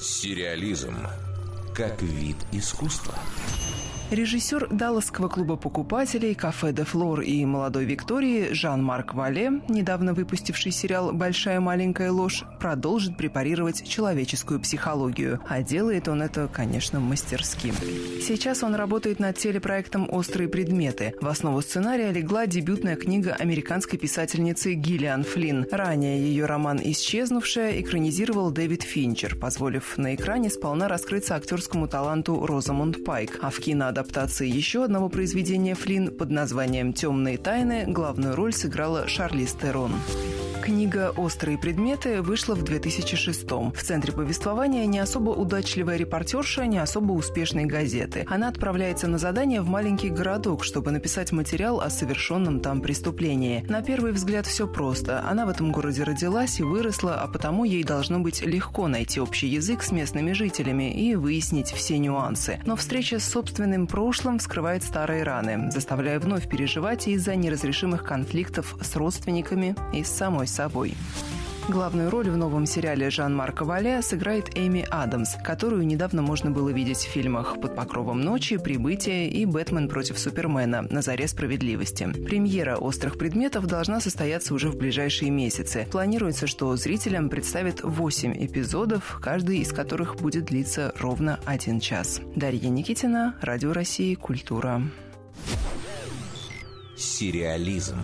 Сериализм как вид искусства. Режиссер Далласского клуба покупателей «Кафе де Флор» и «Молодой Виктории» Жан-Марк Вале, недавно выпустивший сериал «Большая маленькая ложь», продолжит препарировать человеческую психологию. А делает он это, конечно, мастерски. Сейчас он работает над телепроектом «Острые предметы». В основу сценария легла дебютная книга американской писательницы Гиллиан Флинн. Ранее ее роман «Исчезнувшая» экранизировал Дэвид Финчер, позволив на экране сполна раскрыться актерскому таланту Розамунд Пайк. А в кино адаптации еще одного произведения Флинн под названием «Темные тайны» главную роль сыграла Шарлиз Терон. Книга «Острые предметы» вышла в 2006 -м. В центре повествования не особо удачливая репортерша не особо успешной газеты. Она отправляется на задание в маленький городок, чтобы написать материал о совершенном там преступлении. На первый взгляд все просто. Она в этом городе родилась и выросла, а потому ей должно быть легко найти общий язык с местными жителями и выяснить все нюансы. Но встреча с собственным прошлым вскрывает старые раны, заставляя вновь переживать из-за неразрешимых конфликтов с родственниками и с самой собой. Главную роль в новом сериале Жан-Марка Валя сыграет Эми Адамс, которую недавно можно было видеть в фильмах «Под покровом ночи», «Прибытие» и «Бэтмен против Супермена. На заре справедливости». Премьера «Острых предметов» должна состояться уже в ближайшие месяцы. Планируется, что зрителям представят 8 эпизодов, каждый из которых будет длиться ровно один час. Дарья Никитина, Радио России, Культура. Сериализм.